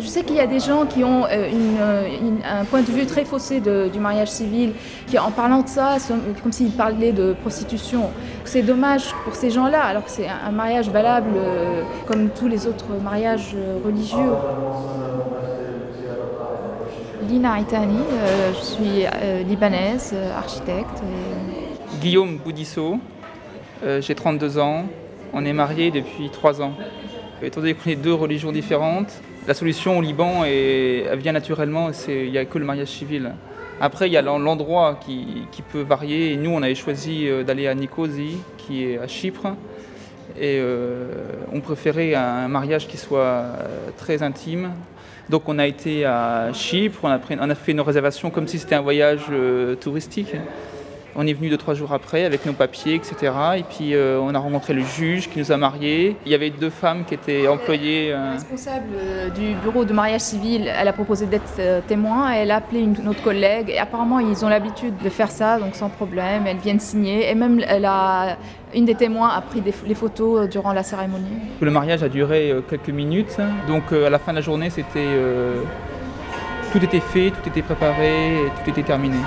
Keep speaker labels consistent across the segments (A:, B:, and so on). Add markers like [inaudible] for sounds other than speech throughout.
A: Je sais qu'il y a des gens qui ont euh, une, un point de vue très faussé du mariage civil, qui en parlant de ça, comme s'ils parlaient de prostitution. C'est dommage pour ces gens-là, alors que c'est un mariage valable comme tous les autres mariages religieux. Lina Itani, je suis libanaise, architecte.
B: Guillaume Boudisso, j'ai 32 ans, on est mariés depuis 3 ans. Étant donné qu'on est deux religions différentes, la solution au Liban vient naturellement, il n'y a que le mariage civil. Après, il y a l'endroit qui, peut varier. Et nous, on avait choisi euh, d'aller à Nicosie, qui est à Chypre. Et euh, on préférait un mariage qui soit euh, très intime. Donc on a été à Chypre, on a, on a fait nos réservations comme si c'était un voyage touristique. On est venu deux, trois jours après avec nos papiers, etc. Et puis euh, on a rencontré le juge qui nous a mariés. Il y avait deux femmes qui étaient employées.
A: La euh, responsable euh, du bureau de mariage civil, elle a proposé d'être témoin. Elle a appelé une, autre collègue. Et apparemment, ils ont l'habitude de faire ça, donc sans problème. Elles viennent signer. Et même, elle a, une des témoins a pris des, les photos durant la cérémonie.
B: Le mariage a duré quelques minutes. Donc à la fin de la journée, c'était. tout était fait, tout était préparé, tout était terminé.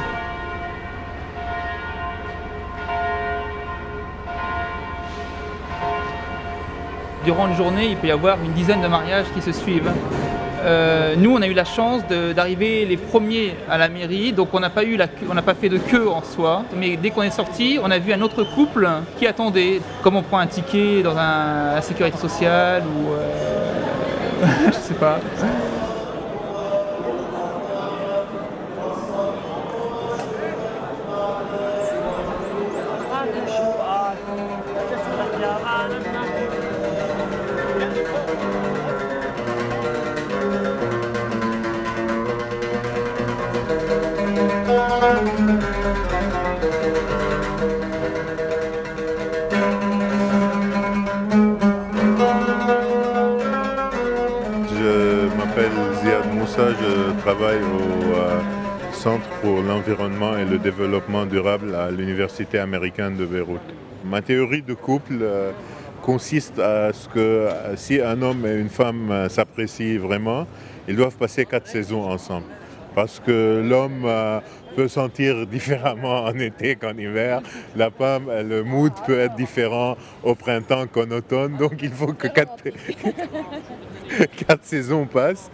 B: Durant une journée, il peut y avoir une dizaine de mariages qui se suivent. Euh, nous, on a eu la chance d'arriver les premiers à la mairie, donc on n'a pas, pas fait de queue en soi. Mais dès qu'on est sorti, on a vu un autre couple qui attendait. Comme on prend un ticket dans la sécurité sociale ou. Euh, [laughs] je sais pas.
C: Je travaille au euh, Centre pour l'environnement et le développement durable à l'Université américaine de Beyrouth. Ma théorie de couple euh, consiste à ce que euh, si un homme et une femme s'apprécient vraiment, ils doivent passer quatre saisons ensemble. Parce que l'homme peut sentir [laughs] différemment en été qu'en hiver. La femme, le mood peut être différent au printemps qu'en automne. Donc il faut que quatre [laughs] saisons passent.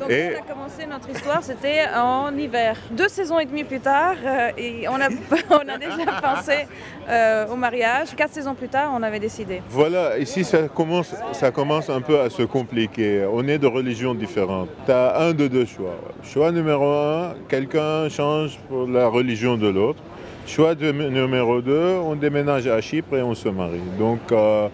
D: Donc et... on a commencé notre histoire, c'était en hiver. Deux saisons et demie plus tard, euh, et on a, [laughs] on a déjà pensé euh, au mariage. Quatre saisons plus tard, on avait décidé.
C: Voilà, ici ça commence, ça commence un peu à se compliquer. On est de religions différentes. Tu as un de deux choix. Choix numéro un, quelqu'un change pour la religion de l'autre. Choix de, numéro deux, on déménage à Chypre et on se marie. Donc... Euh...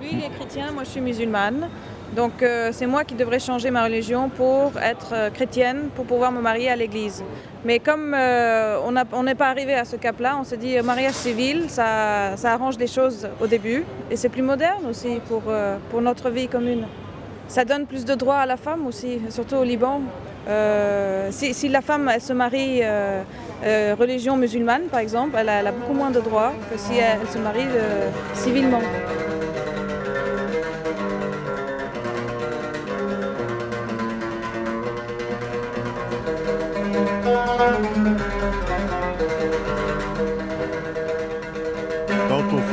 D: Lui, il est chrétien, moi je suis musulmane. Donc euh, c'est moi qui devrais changer ma religion pour être euh, chrétienne, pour pouvoir me marier à l'église. Mais comme euh, on n'est pas arrivé à ce cap-là, on s'est dit mariage civil, ça, arrange les choses au début et c'est plus moderne aussi pour, pour notre vie commune. Ça donne plus de droits à la femme aussi, surtout au Liban. Si, la femme se marie religion musulmane par exemple, elle a, beaucoup moins de droits que si elle se marie civilement.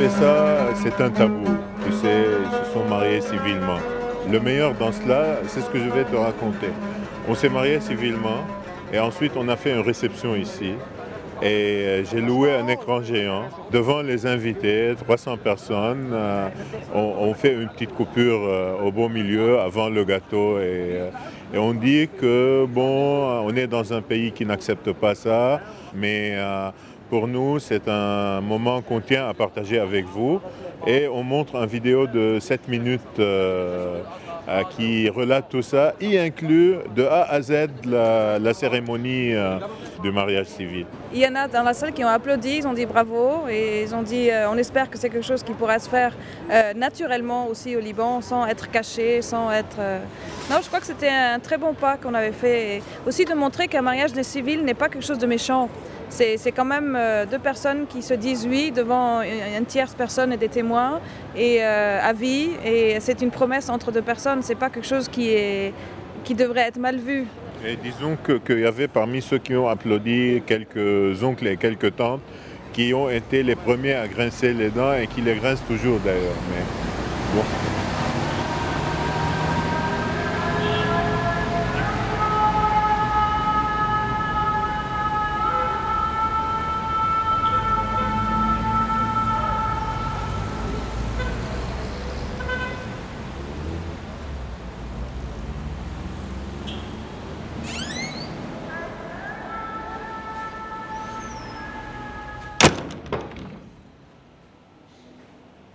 C: Ça, c'est un tabou. Ils se sont mariés civilement. Le meilleur dans cela, c'est ce que je vais te raconter. On s'est mariés civilement et ensuite on a fait une réception ici. Et euh, j'ai loué un écran géant devant les invités, 300 personnes. Euh, on, fait une petite coupure euh, au beau milieu avant le gâteau et, et, on dit que bon, on est dans un pays qui n'accepte pas ça, mais pour nous c'est un moment qu'on tient à partager avec vous et on montre une vidéo de 7 minutes euh, qui relate tout ça, y inclut de A à Z la, cérémonie euh, du mariage civil.
D: Il y en a dans la salle qui ont applaudi, ils ont dit bravo et ils ont dit euh, on espère que c'est quelque chose qui pourra se faire naturellement aussi au Liban sans être caché, sans être... Non, je crois que c'était un très bon pas qu'on avait fait. Aussi de montrer qu'un mariage des civils n'est pas quelque chose de méchant c'est quand même euh, deux personnes qui se disent oui devant une tierce personne et des témoins et euh, à vie. Et c'est une promesse entre deux personnes. C'est pas quelque chose qui est qui devrait être mal vu.
C: Et disons qu'il y avait parmi ceux qui ont applaudi quelques oncles et quelques tantes qui ont été les premiers à grincer les dents et qui les grincent toujours d'ailleurs.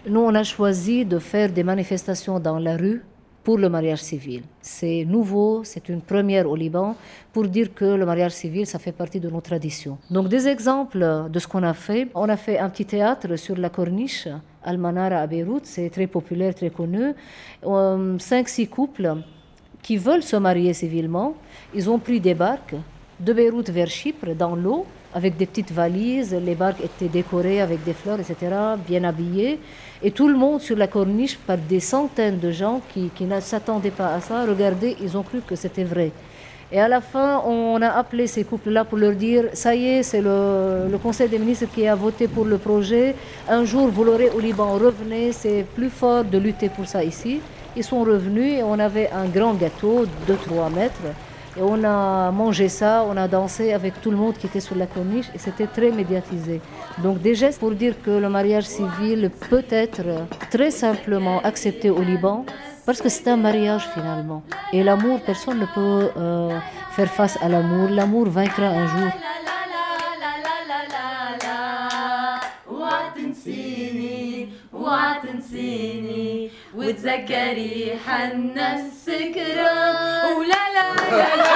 E: Nous, on a choisi de faire des manifestations dans la rue pour le mariage civil. C'est nouveau, c'est une première au Liban pour dire que le mariage civil, ça fait partie de nos traditions. Donc des exemples de ce qu'on a fait. On a fait un petit théâtre sur la corniche, Al-Manara à Beyrouth, c'est très populaire, très connu. Euh, cinq, six couples qui veulent se marier civilement, ils ont pris des barques de Beyrouth vers Chypre dans l'eau avec des petites valises. Les barques étaient décorées avec des fleurs, etc., bien habillées. Et tout le monde sur la corniche, par des centaines de gens qui, ne s'attendaient pas à ça, regardez, ils ont cru que c'était vrai. Et à la fin, on a appelé ces couples-là pour leur dire, ça y est, c'est le, le, Conseil des ministres qui a voté pour le projet. Un jour, vous l'aurez au Liban, revenez, c'est plus fort de lutter pour ça ici. Ils sont revenus et on avait un grand gâteau de 3 mètres. Et on a mangé ça, on a dansé avec tout le monde qui était sur la corniche et c'était très médiatisé. Donc des gestes pour dire que le mariage civil peut être très simplement accepté au Liban parce que c'est un mariage finalement. Et l'amour, personne ne peut euh, faire face à l'amour. L'amour vaincra un jour. وتذكري حن السكرة
F: Yeah. [laughs]